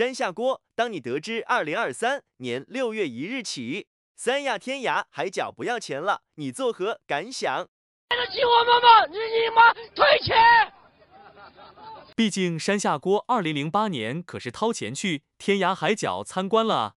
山下锅，当你得知二零二三年六月一日起，三亚天涯海角不要钱了，你作何感想？对得起我们吗？你你妈退钱！毕竟山下锅二零零八年可是掏钱去天涯海角参观了。